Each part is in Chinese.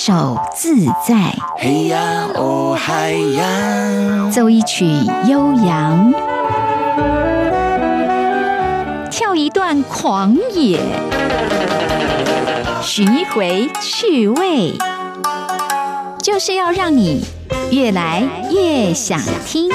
手自在，嘿呀呀，哦嗨奏一曲悠扬，跳一段狂野，寻一回趣味，就是要让你越来越想听。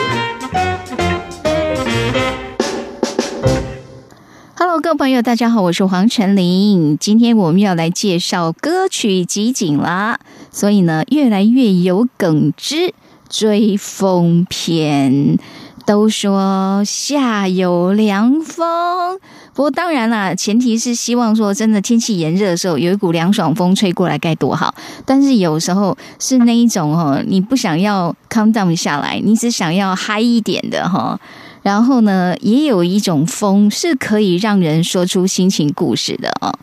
Hello，各位朋友，大家好，我是黄晨林。今天我们要来介绍歌曲集锦啦，所以呢，越来越有梗之追风篇。都说夏有凉风，不过当然啦，前提是希望说，真的天气炎热的时候，有一股凉爽风吹过来，该多好。但是有时候是那一种哦，你不想要 calm down 下来，你只想要嗨一点的哈。然后呢，也有一种风是可以让人说出心情故事的哦。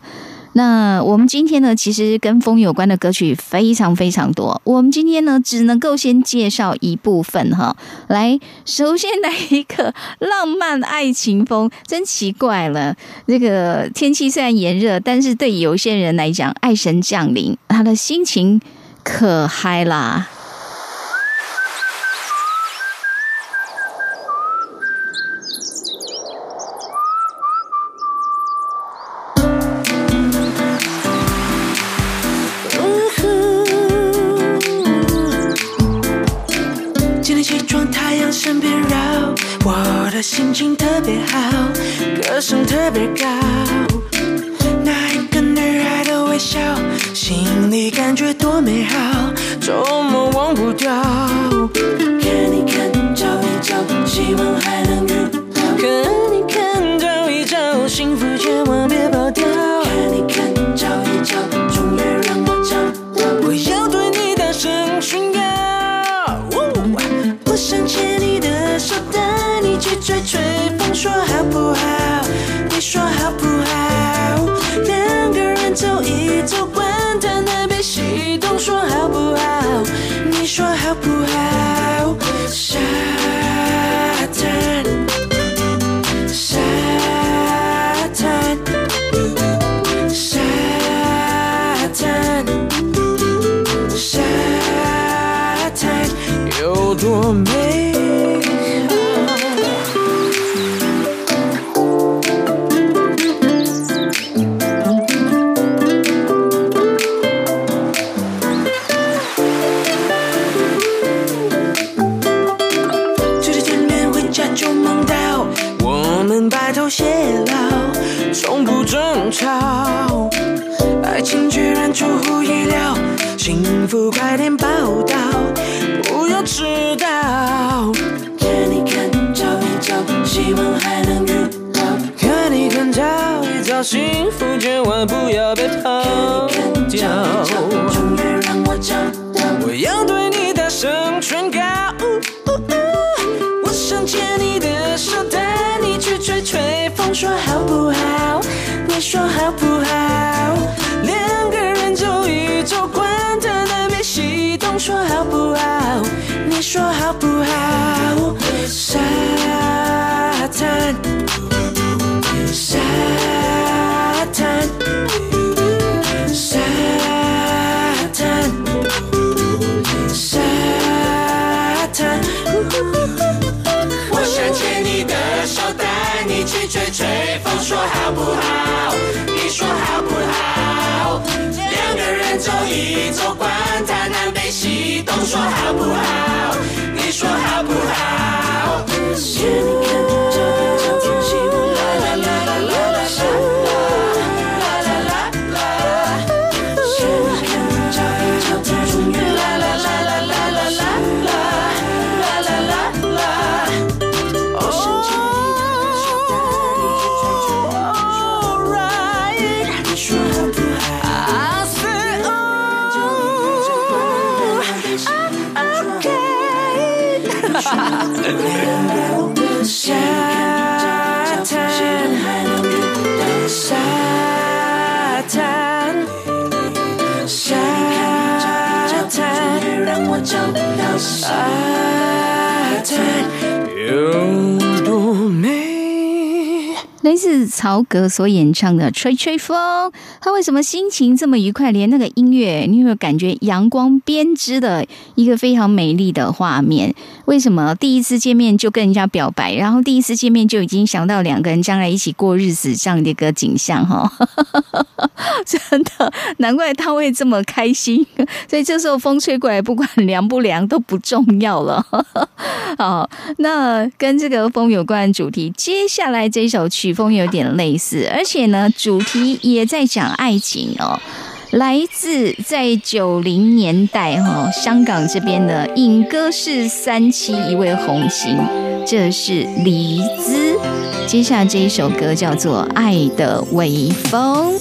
那我们今天呢，其实跟风有关的歌曲非常非常多。我们今天呢，只能够先介绍一部分哈。来，首先来一个浪漫爱情风，真奇怪了。这个天气虽然炎热，但是对有些人来讲，爱神降临，他的心情可嗨啦。心情特别好，歌声特别高，那一个女孩的微笑，心里感觉多美好，怎么忘不掉。aku harus 说好不好？你说好不好？沙滩，沙滩，沙滩，沙滩。我想牵你的手，带你去吹吹风，说好不好？你说好不好？两个人走一走，管他。你说好不好？你说好不好？是曹格所演唱的《吹吹风》，他为什么心情这么愉快？连那个音乐，你有没有感觉阳光编织的一个非常美丽的画面？为什么第一次见面就跟人家表白，然后第一次见面就已经想到两个人将来一起过日子这样的一个景象哈？真的难怪他会这么开心，所以这时候风吹过来，不管凉不凉都不重要了啊。那跟这个风有关主题，接下来这首曲风有点类似，而且呢，主题也在讲爱情哦。来自在九零年代哈香港这边的影歌是三期一位红星，这是黎姿。接下来这一首歌叫做《爱的微风》。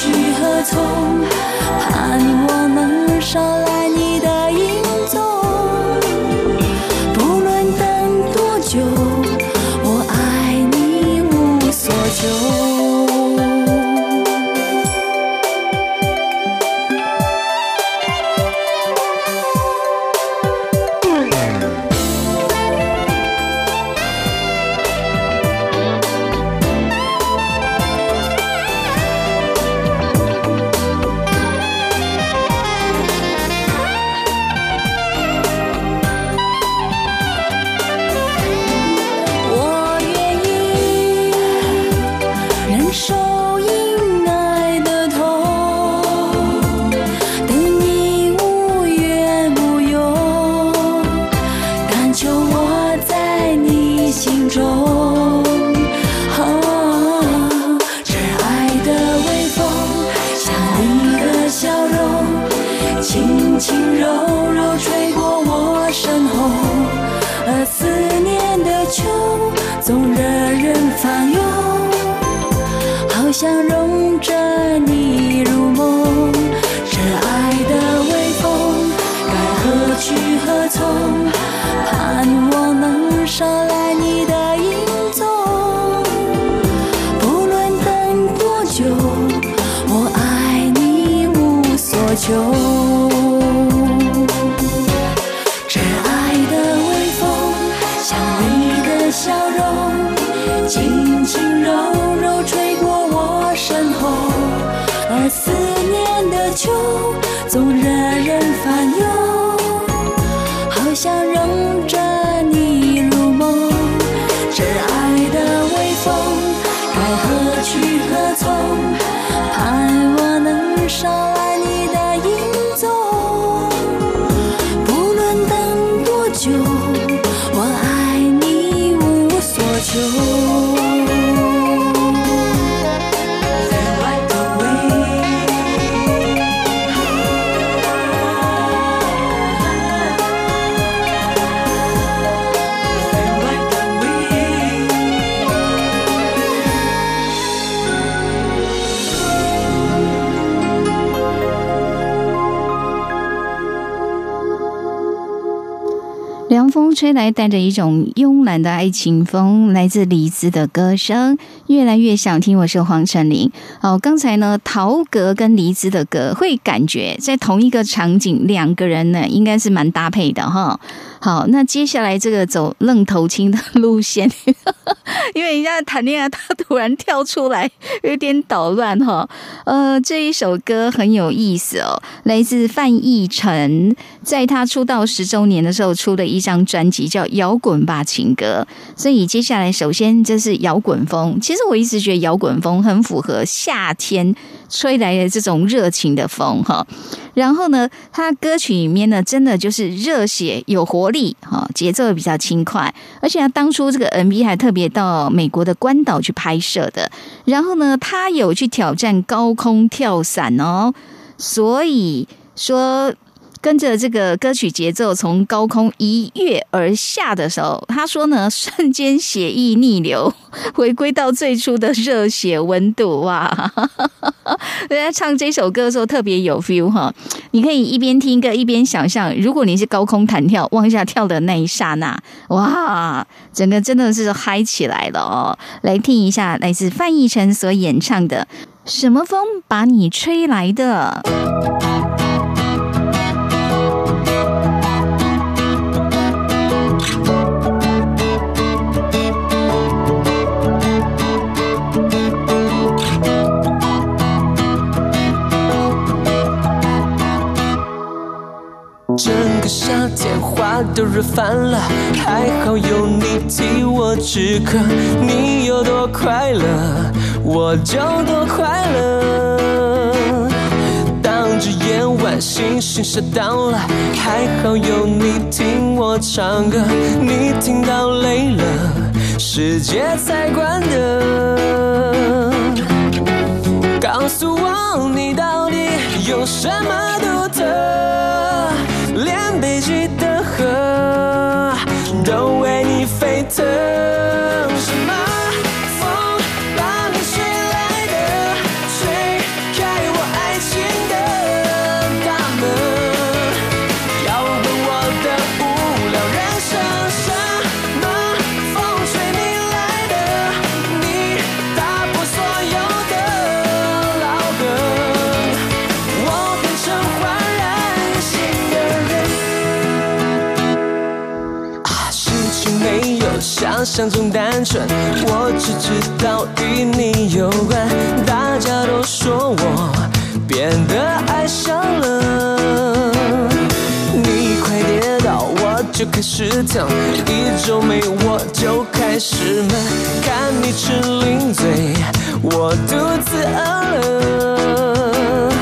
去何从？怕你我能少来。你。拥着你入梦，这爱的微风该何去何从？盼我能捎来你的影踪。不论等多久，我爱你无所求。吹来带着一种慵懒的爱情风，来自李子的歌声，越来越想听。我是黄成林。哦，刚才呢，陶格跟李子的歌，会感觉在同一个场景，两个人呢，应该是蛮搭配的哈。好，那接下来这个走愣头青的路线，因为人家谈恋爱，他突然跳出来，有点捣乱哈。呃，这一首歌很有意思哦，来自范逸臣，在他出道十周年的时候出的一张专辑叫《摇滚吧情歌》，所以接下来首先就是摇滚风。其实我一直觉得摇滚风很符合夏天。吹来的这种热情的风哈，然后呢，他歌曲里面呢，真的就是热血有活力哈，节奏比较轻快，而且他当初这个 MV 还特别到美国的关岛去拍摄的，然后呢，他有去挑战高空跳伞哦，所以说跟着这个歌曲节奏从高空一跃而下的时候，他说呢，瞬间血意逆流，回归到最初的热血温度哇。人 家唱这首歌的时候特别有 feel 哈，你可以一边听歌一边想象，如果你是高空弹跳往下跳的那一刹那，哇，整个真的是嗨起来了哦！来听一下来自范逸臣所演唱的《什么风把你吹来的》。夏天花都热烦了，还好有你替我止渴。你有多快乐，我就多快乐。当这夜晚星星下到了，还好有你听我唱歌。你听到累了，世界才关灯。告诉我，你到底有什么独特？turn 想中单纯，我只知道与你有关。大家都说我变得爱上了，你快跌倒我就开始疼，一皱眉我就开始闷，看你吃零嘴，我肚子饿了。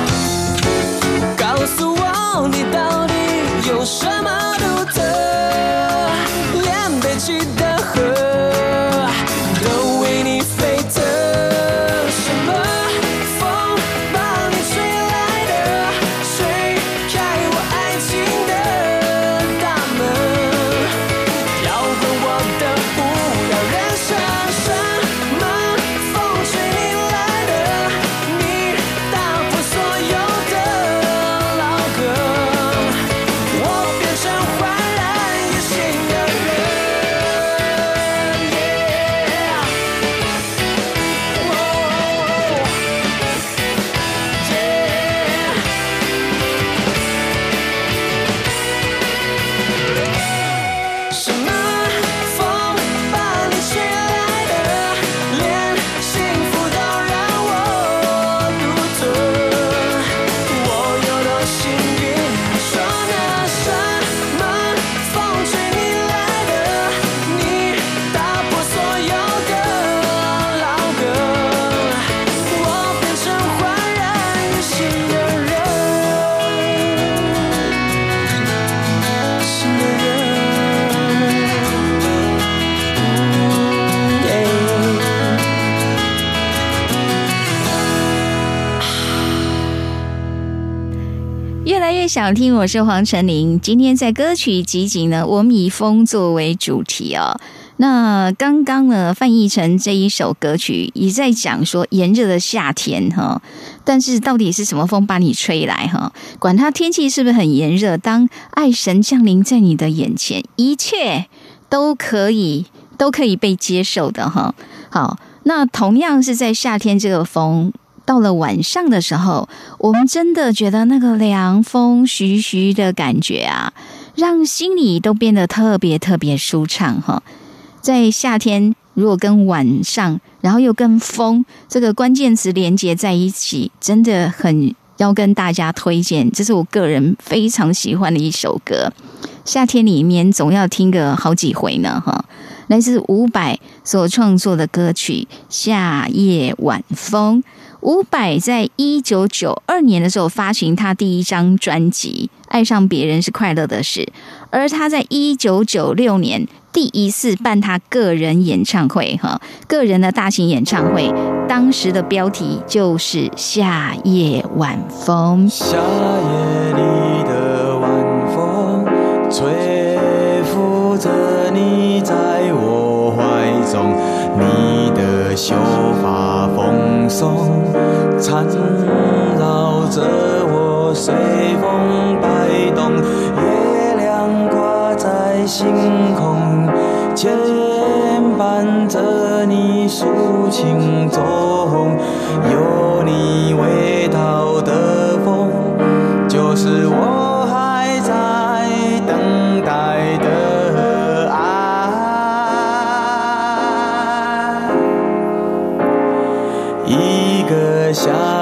告诉我你到底有什么？想听，我是黄晨林。今天在歌曲集锦呢，我们以风作为主题哦。那刚刚呢，翻译成这一首歌曲也在讲说炎热的夏天哈，但是到底是什么风把你吹来哈？管它天气是不是很炎热，当爱神降临在你的眼前，一切都可以，都可以被接受的哈。好，那同样是在夏天，这个风。到了晚上的时候，我们真的觉得那个凉风徐徐的感觉啊，让心里都变得特别特别舒畅哈。在夏天，如果跟晚上，然后又跟风这个关键词连接在一起，真的很要跟大家推荐，这是我个人非常喜欢的一首歌。夏天里面总要听个好几回呢哈。来自伍佰所创作的歌曲《夏夜晚风》。伍佰在一九九二年的时候发行他第一张专辑《爱上别人是快乐的事》，而他在一九九六年第一次办他个人演唱会，哈，个人的大型演唱会，当时的标题就是《夏夜晚风》。夏夜里的晚风，吹拂着你在我怀中，你的秀发蓬松。缠绕着我，随风摆动；月亮挂在星空，牵绊着你，抒情衷。shine.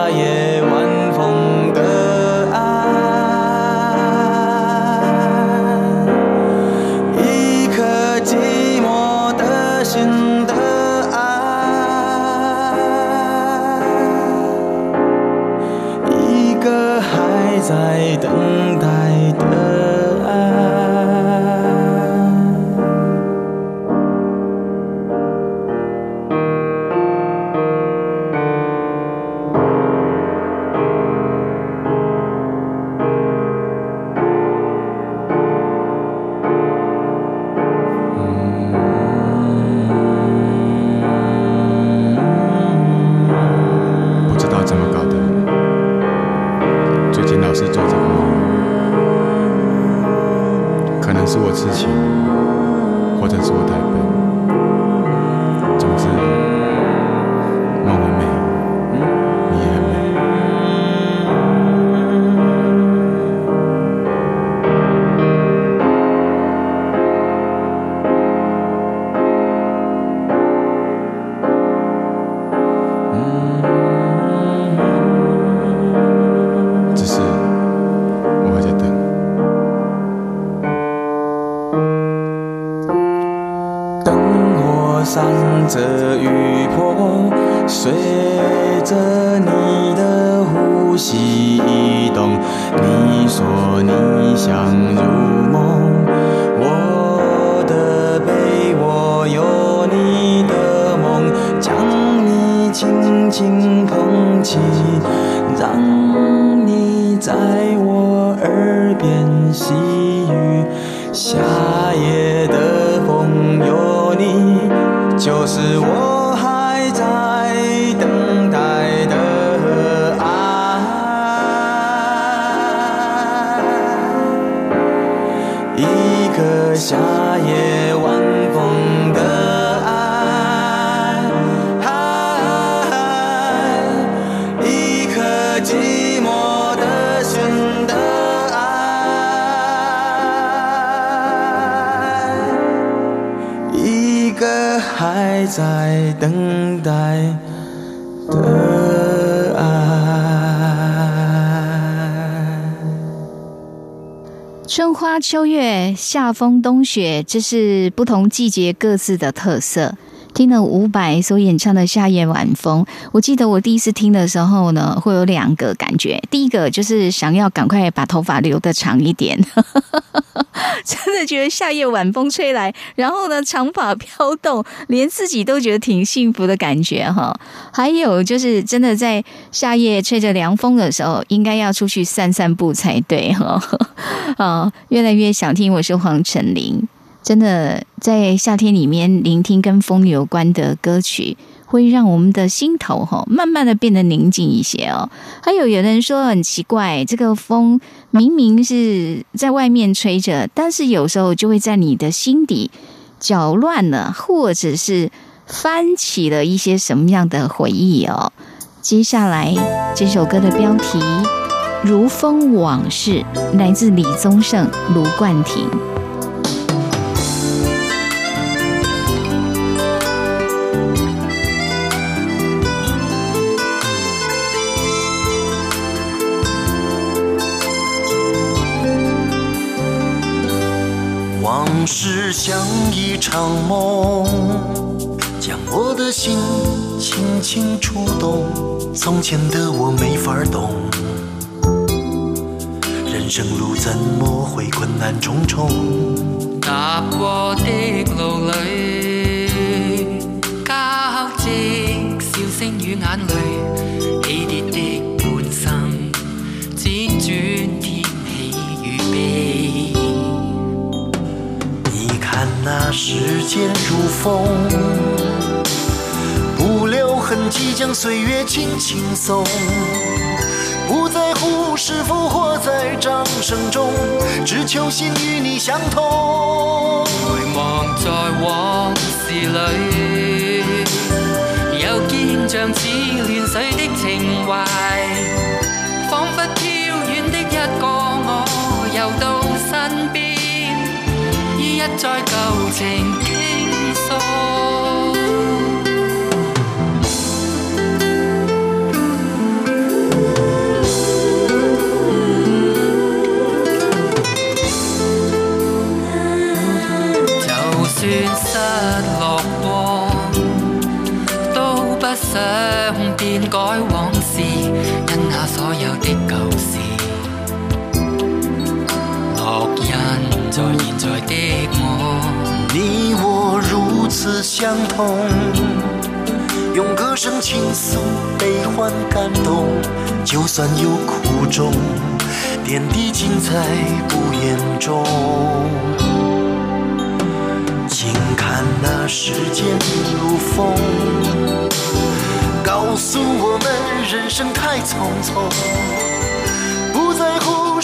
秋月、夏风、冬雪，这是不同季节各自的特色。听了伍佰所演唱的《夏夜晚风》，我记得我第一次听的时候呢，会有两个感觉。第一个就是想要赶快把头发留的长一点。真的觉得夏夜晚风吹来，然后呢，长发飘动，连自己都觉得挺幸福的感觉哈。还有就是，真的在夏夜吹着凉风的时候，应该要出去散散步才对哈。啊，越来越想听我是黄成林，真的在夏天里面聆听跟风有关的歌曲。会让我们的心头哈慢慢的变得宁静一些哦。还有，有的人说很奇怪，这个风明明是在外面吹着，但是有时候就会在你的心底搅乱了，或者是翻起了一些什么样的回忆哦。接下来这首歌的标题《如风往事》，来自李宗盛、卢冠廷。往事像一场梦，将我的心轻轻触动。从前的我没法懂，人生路怎么会困难重重？踏过的路里，交织笑声与眼泪。那时间如风，不留痕迹，将岁月轻轻送。不在乎是否活在掌声中，只求心与你相通。回望在往事里，又见像似乱水的情怀，仿佛。一再舊情傾訴。算失落過，都不想變改往事，因那所有的舊事，烙印在現在的你我如此相同，用歌声倾诉悲欢感动。就算有苦衷，点滴尽在不言中。静看那时间如风，告诉我们人生太匆匆。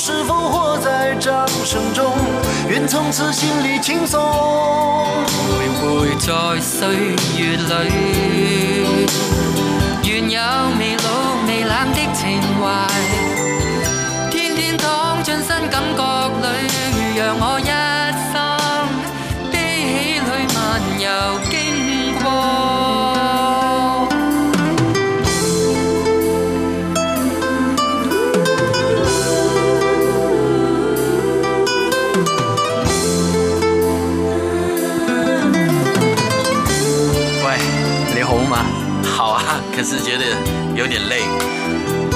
是否活在掌声中？願從此心裏輕鬆。徘徊在歲月裏，願有未老未冷的情懷，天天躺進新感覺裏，讓我一。是觉得有点累，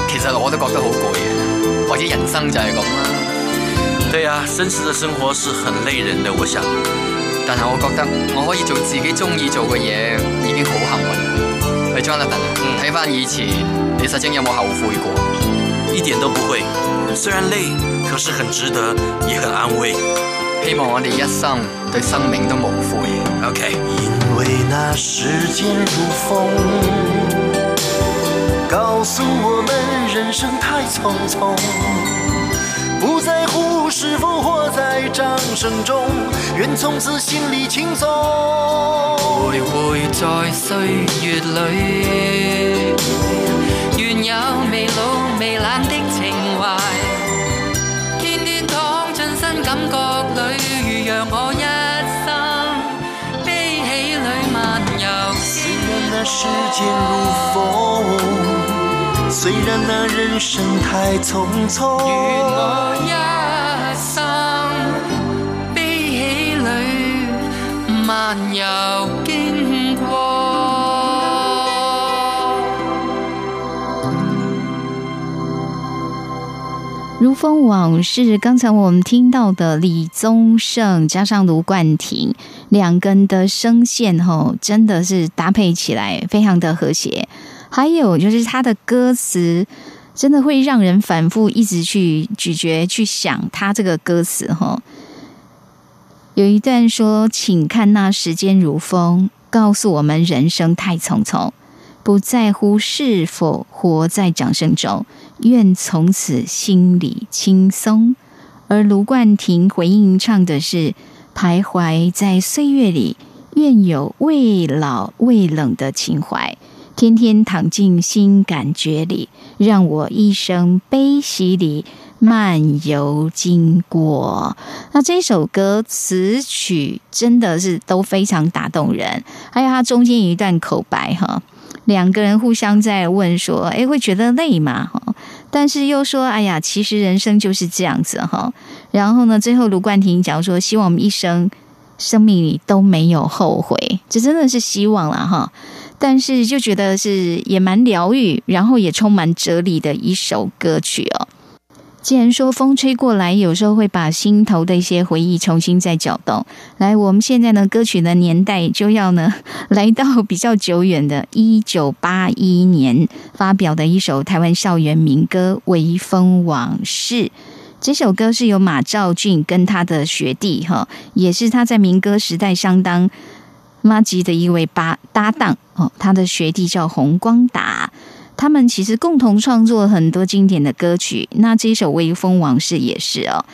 其实我都觉得好攰，瘾，而且养生系咁啦。对啊，真实的生活是很累人的，我想。但系我觉得我可以做自己中意做嘅嘢，已经好幸运。系张乐文，睇翻以前，你曾经有冇后悔过？一点都不会。虽然累，可是很值得，也很安慰。希望我哋一生对生命都无悔。OK。因为那时间如风。告诉我们，人生太匆匆，不在乎是否活在掌声中，愿从此心里轻松。徘徊在岁月里，愿有未老未冷的情怀，天天躺进新感觉里，如让我一生悲喜里漫游。虽然那时间如风。虽然那人生太匆匆，如风往事。刚才我们听到的李宗盛加上卢冠廷两人的声线，吼，真的是搭配起来非常的和谐。还有就是他的歌词，真的会让人反复一直去咀嚼、去想他这个歌词。哈，有一段说：“请看那时间如风，告诉我们人生太匆匆，不在乎是否活在掌声中，愿从此心里轻松。”而卢冠廷回应唱的是：“徘徊在岁月里，愿有未老未冷的情怀。”天天躺进新感觉里，让我一生悲喜里漫游经过。那这首歌词曲真的是都非常打动人，还有它中间一段口白哈，两个人互相在问说：“诶，会觉得累吗？”哈，但是又说：“哎呀，其实人生就是这样子哈。”然后呢，最后卢冠廷讲说：“希望一生生命里都没有后悔。”这真的是希望了哈。但是就觉得是也蛮疗愈，然后也充满哲理的一首歌曲哦。既然说风吹过来，有时候会把心头的一些回忆重新再搅动。来，我们现在呢，歌曲的年代就要呢来到比较久远的1981年发表的一首台湾校园民歌《微风往事》。这首歌是由马兆俊跟他的学弟哈，也是他在民歌时代相当。妈吉的一位搭搭档哦，他的学弟叫洪光达，他们其实共同创作了很多经典的歌曲，那这首《微风往事》也是哦。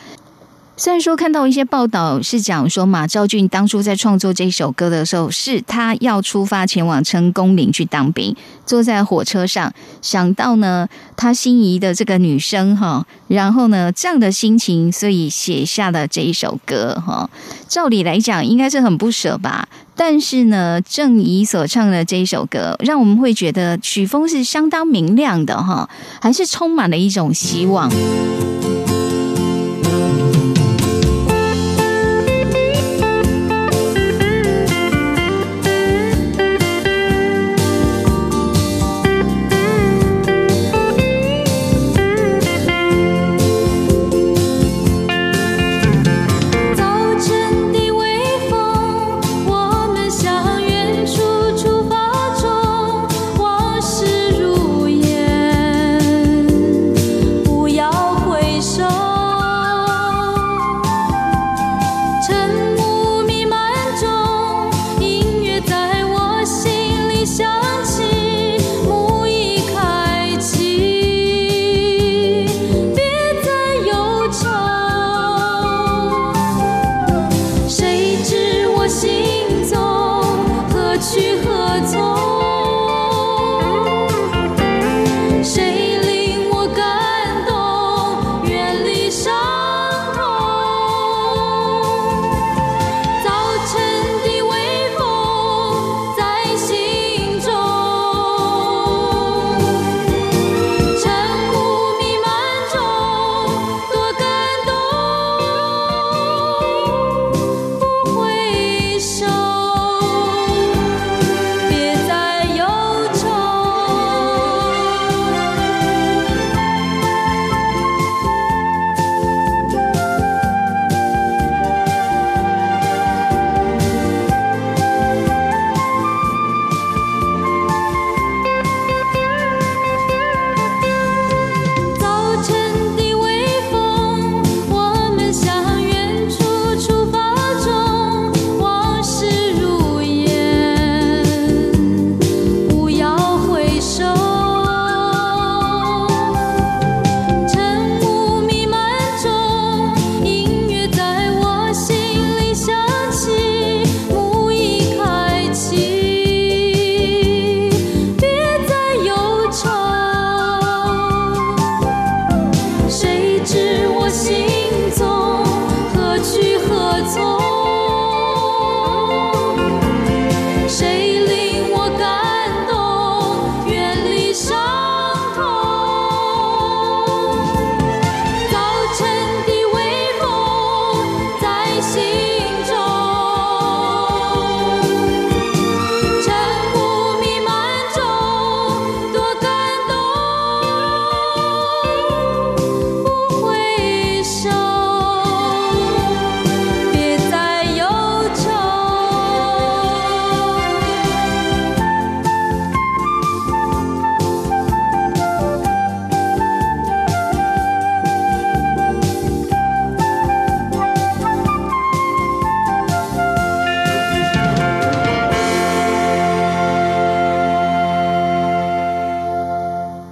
虽然说看到一些报道是讲说马兆俊当初在创作这首歌的时候，是他要出发前往成功岭去当兵，坐在火车上想到呢他心仪的这个女生哈，然后呢这样的心情，所以写下了这一首歌哈。照理来讲应该是很不舍吧，但是呢郑怡所唱的这一首歌，让我们会觉得曲风是相当明亮的哈，还是充满了一种希望。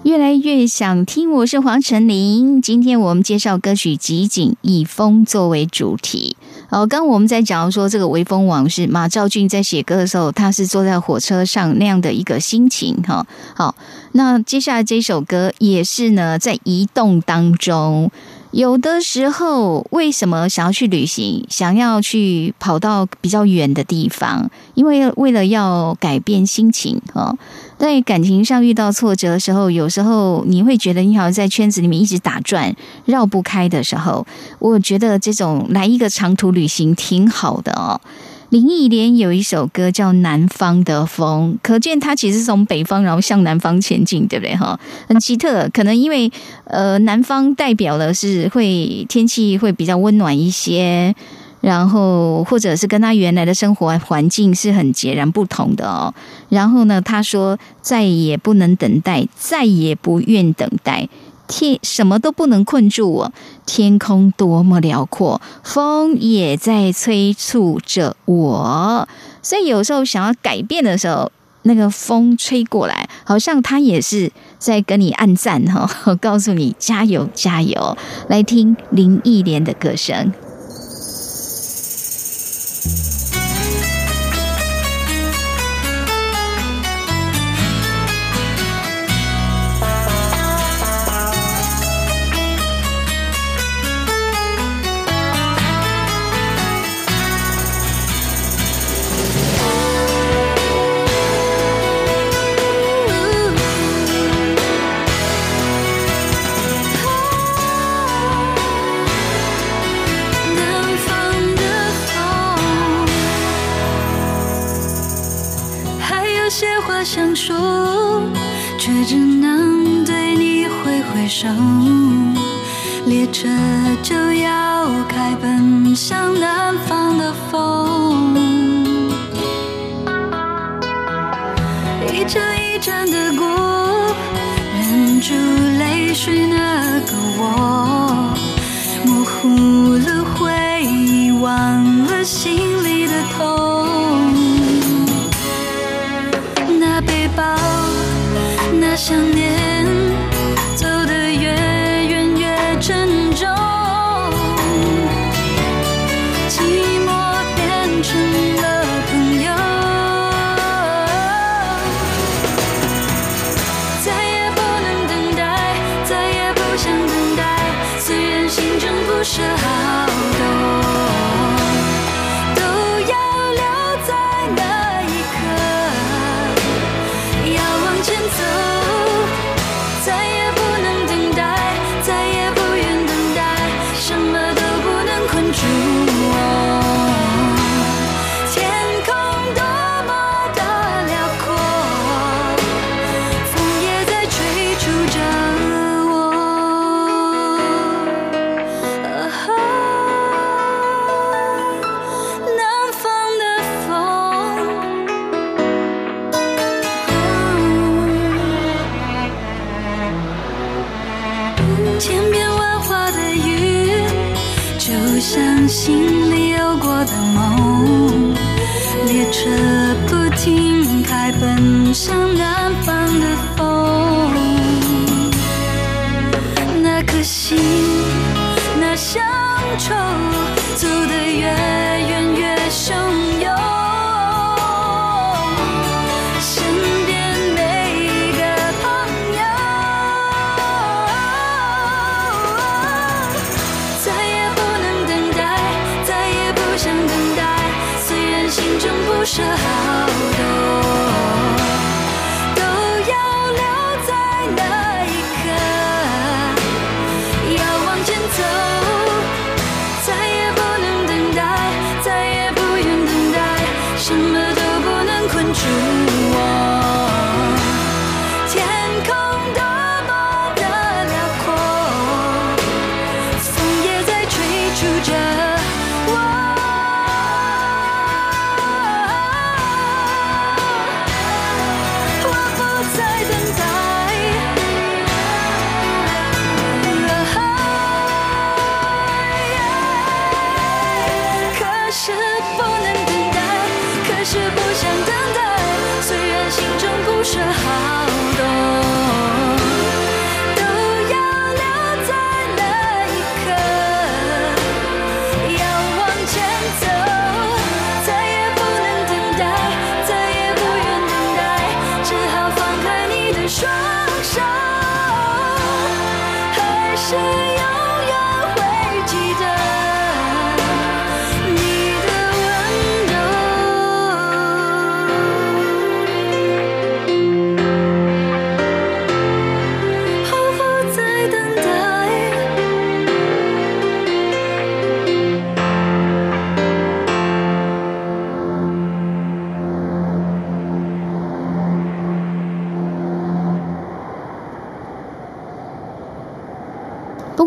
越来越想听，我是黄晨玲。今天我们介绍歌曲《集景》，以风作为主题。哦，刚我们在讲说这个微风往事，马兆骏在写歌的时候，他是坐在火车上那样的一个心情。哈，好，那接下来这首歌也是呢，在移动当中，有的时候为什么想要去旅行，想要去跑到比较远的地方，因为为了要改变心情。哈。在感情上遇到挫折的时候，有时候你会觉得你好像在圈子里面一直打转，绕不开的时候，我觉得这种来一个长途旅行挺好的哦。林忆莲有一首歌叫《南方的风》，可见他其实是从北方然后向南方前进，对不对？哈，很奇特，可能因为呃，南方代表的是会天气会比较温暖一些。然后，或者是跟他原来的生活环境是很截然不同的哦。然后呢，他说：“再也不能等待，再也不愿等待。天，什么都不能困住我。天空多么辽阔，风也在催促着我。所以有时候想要改变的时候，那个风吹过来，好像他也是在跟你暗赞哈，告诉你加油，加油！来听林忆莲的歌声。”想说，却只能对你挥挥手。列车就要开，奔向南方的风。一阵一阵的过，忍住泪水，那个我，模糊了回忆，忘了心里。抱，那想念。Oh.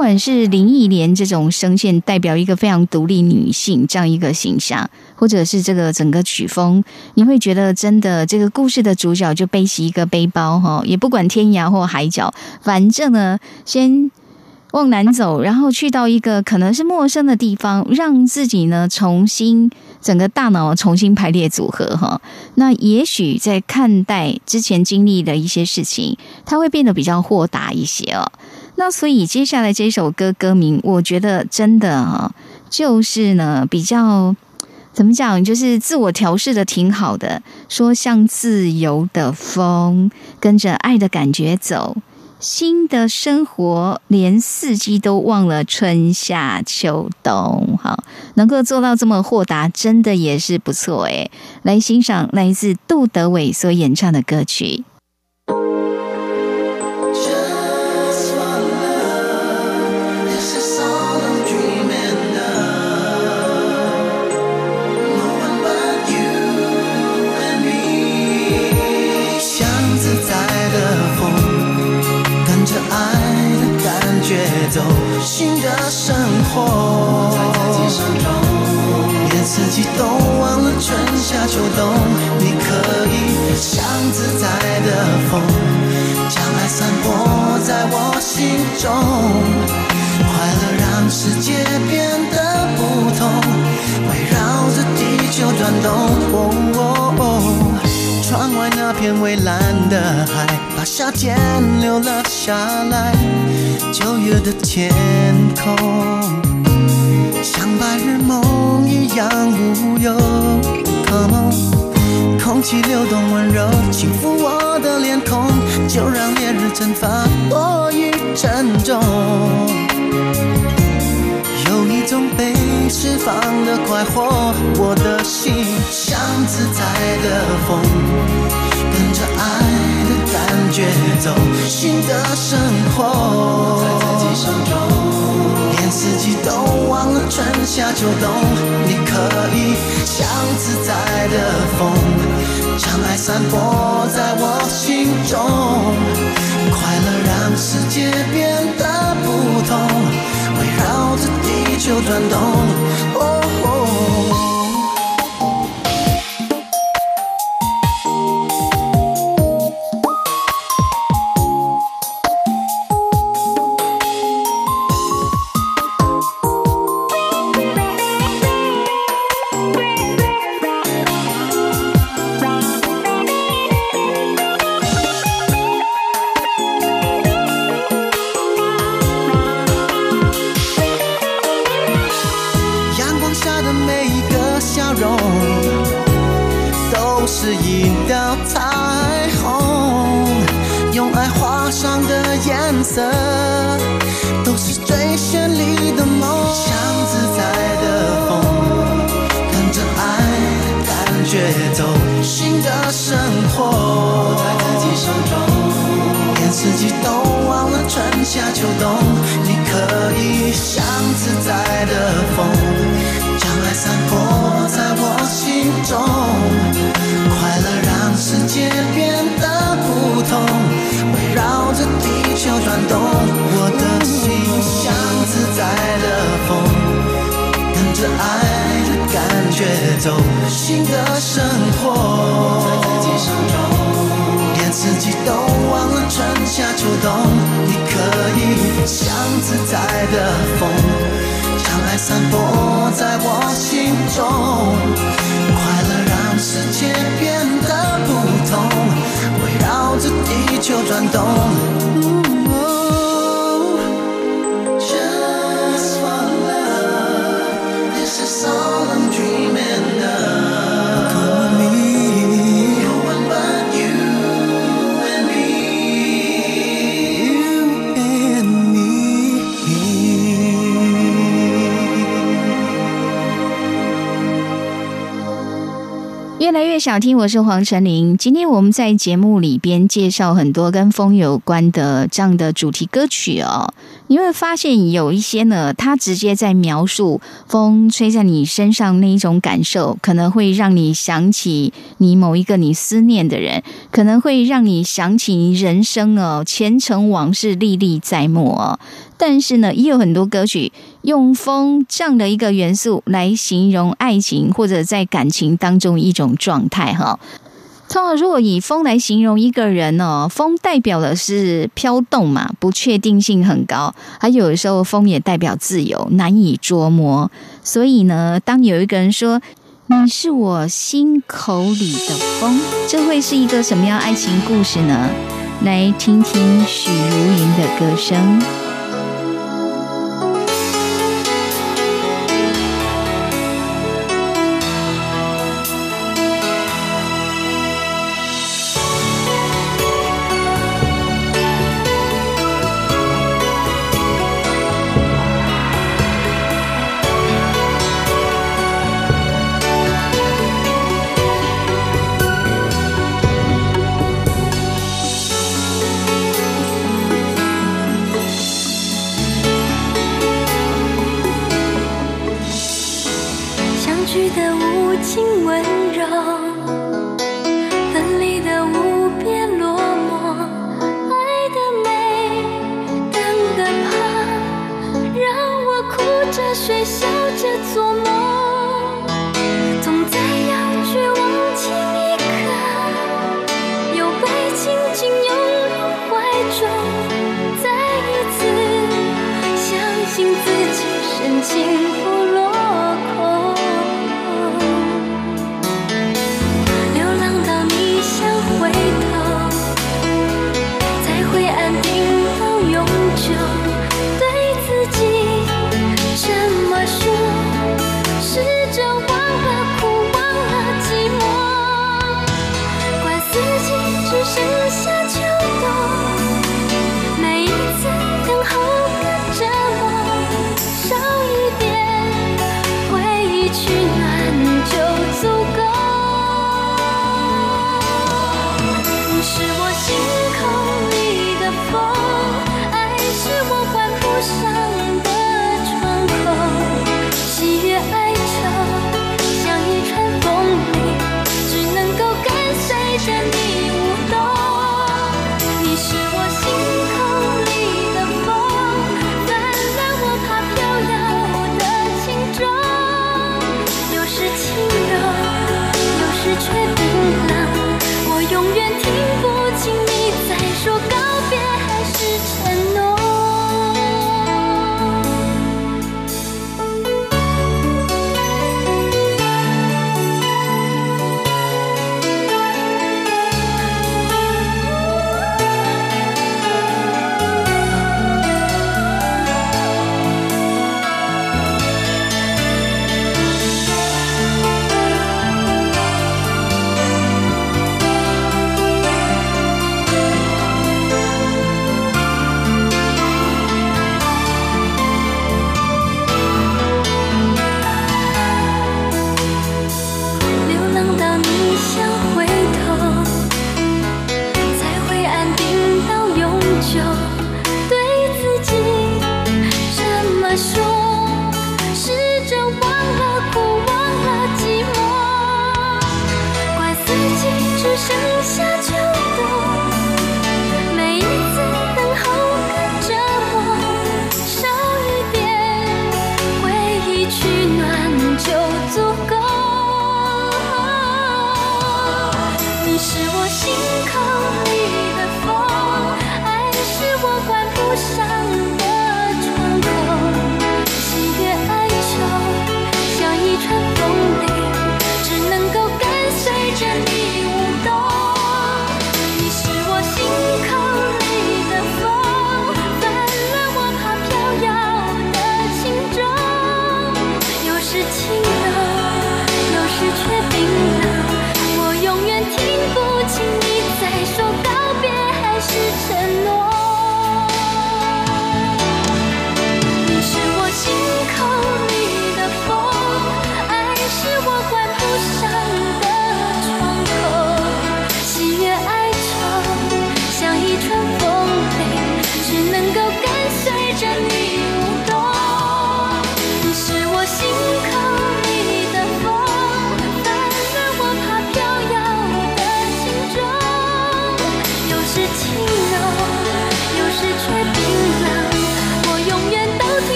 不管是林忆莲这种声线代表一个非常独立女性这样一个形象，或者是这个整个曲风，你会觉得真的这个故事的主角就背起一个背包哈，也不管天涯或海角，反正呢先往南走，然后去到一个可能是陌生的地方，让自己呢重新整个大脑重新排列组合哈。那也许在看待之前经历的一些事情，他会变得比较豁达一些哦。那所以接下来这首歌歌名，我觉得真的哈，就是呢比较怎么讲，就是自我调试的挺好的。说像自由的风，跟着爱的感觉走，新的生活连四季都忘了，春夏秋冬。哈，能够做到这么豁达，真的也是不错诶。来欣赏来自杜德伟所演唱的歌曲。走新的生活，连四季都忘了春夏秋冬。你可以像自在的风，将爱散播在我心中。快乐让世界变得不同，围绕着地球转动。窗外那片蔚蓝的海，把夏天留了下来。九月的天空像白日梦一样无忧，Come on，空气流动温柔，轻抚我的脸孔，就让烈日蒸发多一沉重。有一种被释放的快活，我的心像自在的风。节奏，新的生活。在自己手中，连四季都忘了春夏秋冬。你可以像自在的风，将爱散播在我心中。快乐让世界变得不同，围绕着地球转动。走新的生活，在自己手中，连四季都忘了，春夏秋冬。你可以像自在的风，将爱散播在我心中。快乐让世界变得不同，围绕着地球转动。越来越想听，我是黄晨林。今天我们在节目里边介绍很多跟风有关的这样的主题歌曲哦。你会发现有一些呢，它直接在描述风吹在你身上那一种感受，可能会让你想起你某一个你思念的人，可能会让你想起人生哦，前尘往事历历在目哦。但是呢，也有很多歌曲用风这样的一个元素来形容爱情，或者在感情当中一种状态哈。通常如果以风来形容一个人哦，风代表的是飘动嘛，不确定性很高。还有的时候，风也代表自由，难以捉摸。所以呢，当有一个人说“你是我心口里的风”，这会是一个什么样爱情故事呢？来听听许茹芸的歌声。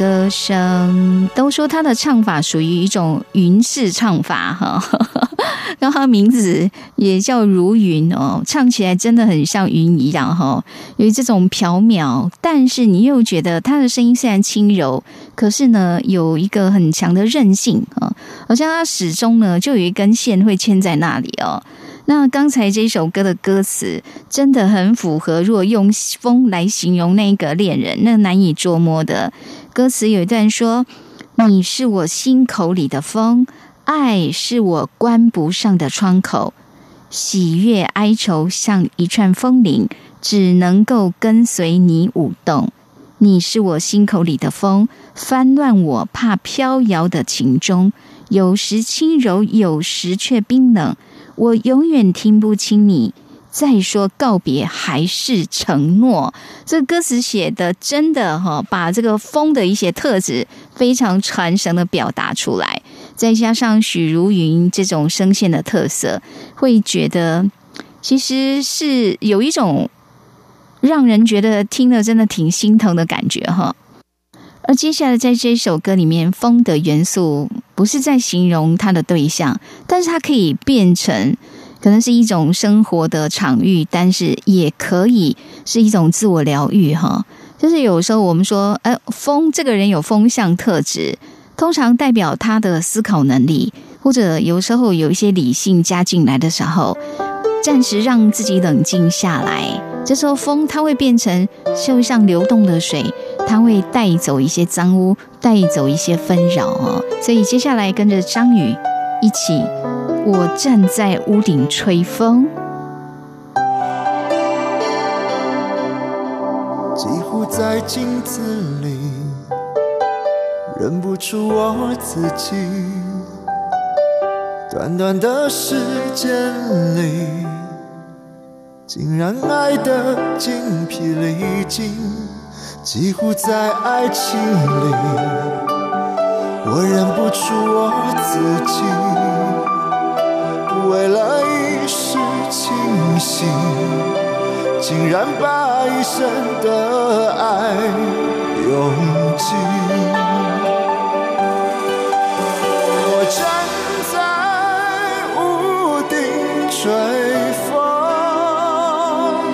歌声都说他的唱法属于一种云式唱法哈，然后他名字也叫如云哦，唱起来真的很像云一样哈，有这种缥缈，但是你又觉得他的声音虽然轻柔，可是呢有一个很强的韧性啊，好像他始终呢就有一根线会牵在那里哦。那刚才这首歌的歌词真的很符合，如果用风来形容那个恋人，那难以捉摸的。歌词有一段说：“你是我心口里的风，爱是我关不上的窗口，喜悦哀愁像一串风铃，只能够跟随你舞动。你是我心口里的风，翻乱我怕飘摇的情钟，有时轻柔，有时却冰冷，我永远听不清你。”再说告别还是承诺，这歌词写的真的哈，把这个风的一些特质非常传神的表达出来，再加上许茹芸这种声线的特色，会觉得其实是有一种让人觉得听了真的挺心疼的感觉哈。而接下来在这首歌里面，风的元素不是在形容它的对象，但是它可以变成。可能是一种生活的场域，但是也可以是一种自我疗愈哈。就是有时候我们说，哎，风这个人有风向特质，通常代表他的思考能力，或者有时候有一些理性加进来的时候，暂时让自己冷静下来。这时候风它会变成就像流动的水，它会带走一些脏污，带走一些纷扰哦。所以接下来跟着张宇一起。我站在屋顶吹风，几乎在镜子里认不出我自己。短短的时间里，竟然爱得精疲力尽，几乎在爱情里，我认不出我自己。为了一时清醒，竟然把一生的爱用尽。我站在屋顶吹风，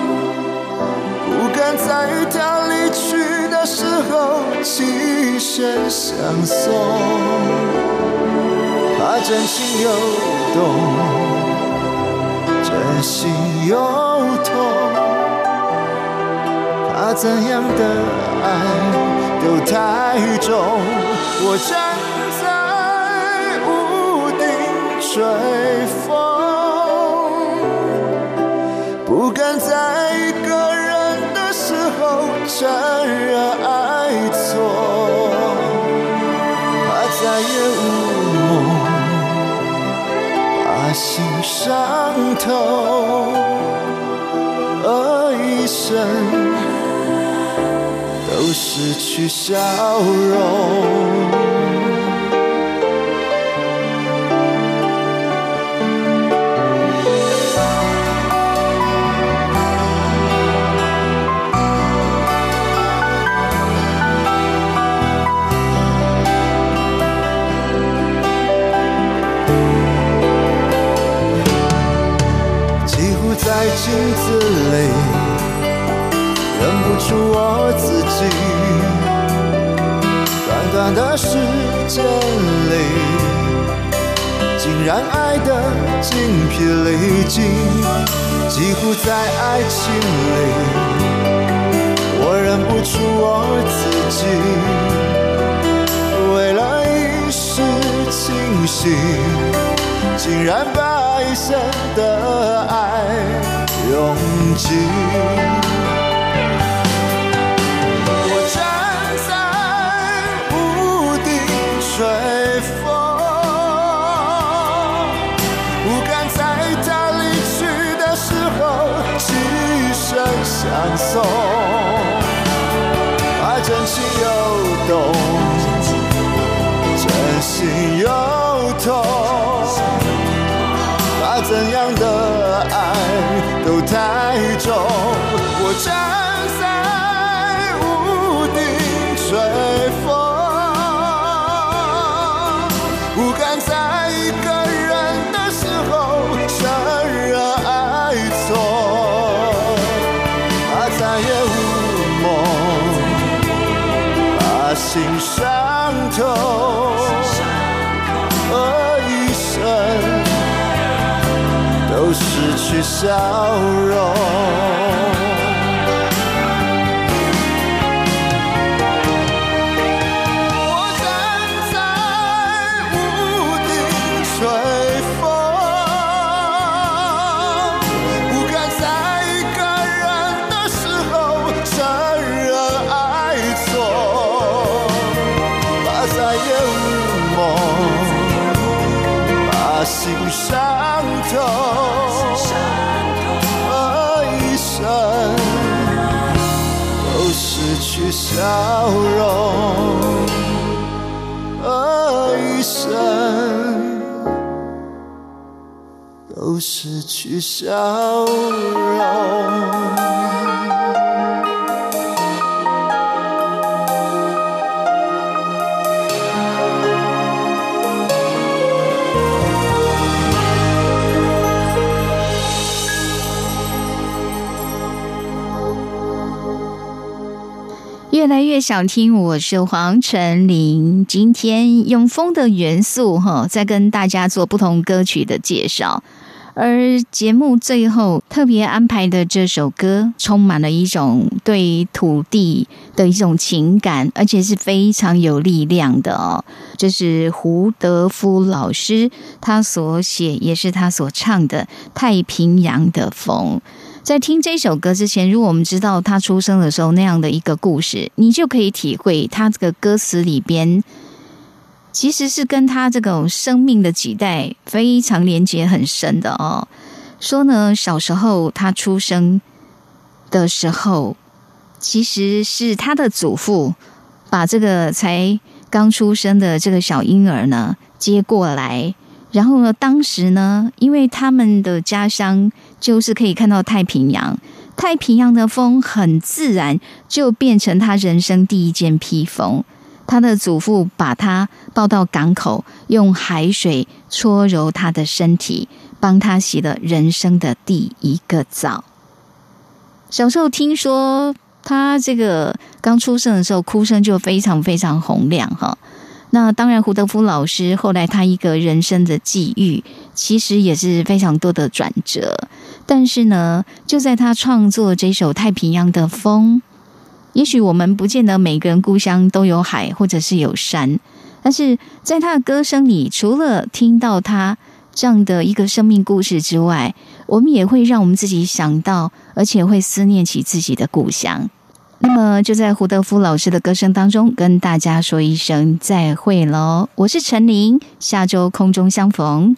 不敢在她离去的时候起声相送。他真心又痛，真心又痛。他怎样的爱都太重。我站在屋顶吹风，不敢在一个人的时候承认。伤透，而一生都失去笑容。镜子里，认不出我自己。短短的时间里，竟然爱得精疲力尽。几乎在爱情里，我认不出我自己。为了一时清醒，竟然把一生的爱。拥挤。我站在屋顶吹风，不敢在她离去的时候只声相送。爱真情又动，真心又痛。太重，我站在屋顶吹风，不敢在一个人的时候承认爱错，怕再也无梦，把心伤透。是笑容。笑容，而一生都失去笑容。越来越想听，我是黄晨林。今天用风的元素哈，在跟大家做不同歌曲的介绍。而节目最后特别安排的这首歌，充满了一种对土地的一种情感，而且是非常有力量的哦。这是胡德夫老师他所写，也是他所唱的《太平洋的风》。在听这首歌之前，如果我们知道他出生的时候那样的一个故事，你就可以体会他这个歌词里边其实是跟他这种生命的几代非常连接很深的哦。说呢，小时候他出生的时候，其实是他的祖父把这个才刚出生的这个小婴儿呢接过来，然后呢，当时呢，因为他们的家乡。就是可以看到太平洋，太平洋的风很自然就变成他人生第一件披风。他的祖父把他抱到港口，用海水搓揉他的身体，帮他洗了人生的第一个澡。小时候听说他这个刚出生的时候哭声就非常非常洪亮哈。那当然，胡德夫老师后来他一个人生的际遇，其实也是非常多的转折。但是呢，就在他创作这首《太平洋的风》，也许我们不见得每个人故乡都有海，或者是有山，但是在他的歌声里，除了听到他这样的一个生命故事之外，我们也会让我们自己想到，而且会思念起自己的故乡。那么，就在胡德夫老师的歌声当中，跟大家说一声再会喽！我是陈琳，下周空中相逢。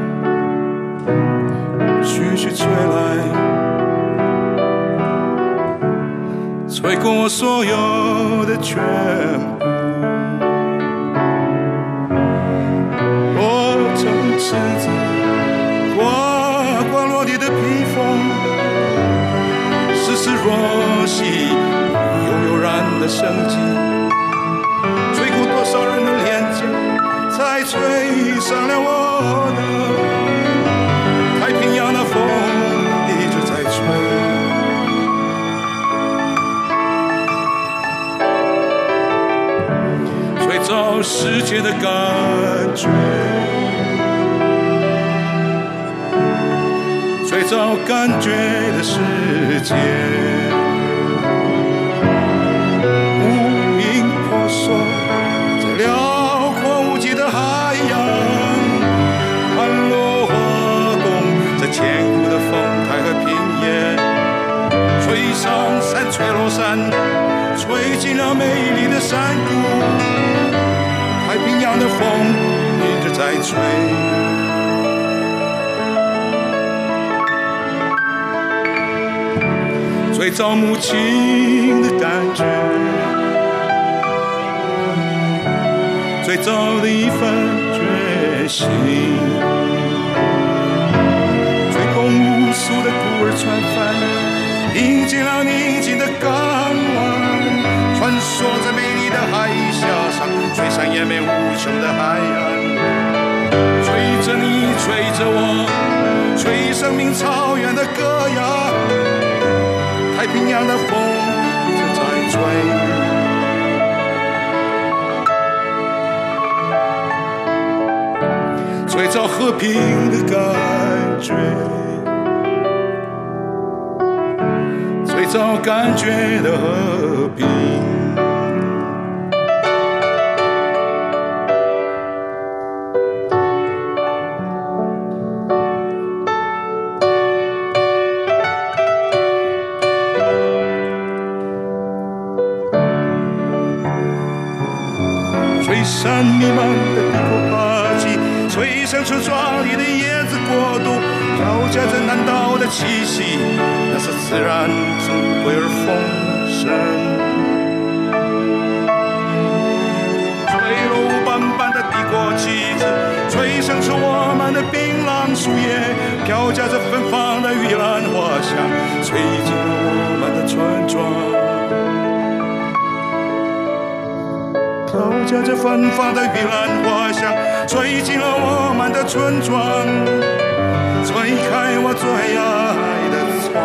吹来，吹过我所有的全部，落成赤子，刮过落地的披风，丝丝若息，悠悠然的生机，吹过多少人的脸颊，才吹上了我。世界的感觉，最早感觉的世界。风一直在吹。最早母亲的感觉，最早的一份决心，最过无数的孤儿船帆，迎接了你。的海峡上，吹散延绵无穷的海岸，吹着你，吹着我，吹生命草原的歌谣。太平洋的风正在吹，最早和平的感觉，最早感觉的和平。吹散迷茫的低谷花季，吹生出壮丽的叶子国度，飘夹着南岛的气息，那是自然智贵而丰盛。吹落斑斑的帝国旗帜，吹生出我们的槟榔树叶，飘夹着芬芳的玉兰花香，吹进了我们的村庄。透夹着芬芳的玉兰花香，吹进了我们的村庄，吹开我最爱的窗。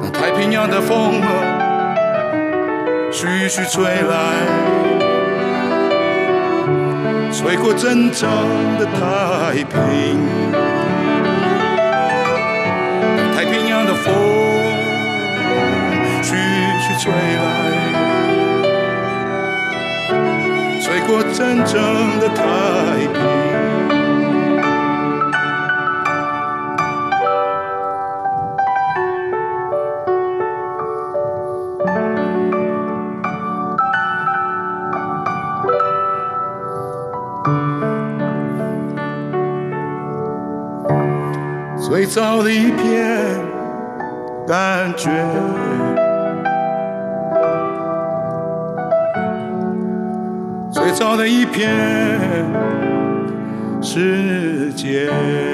那太平洋的风啊，徐徐吹来，吹过真正的太平。的风徐徐吹来，吹过真正的太平，最早的一片。我的一片世界。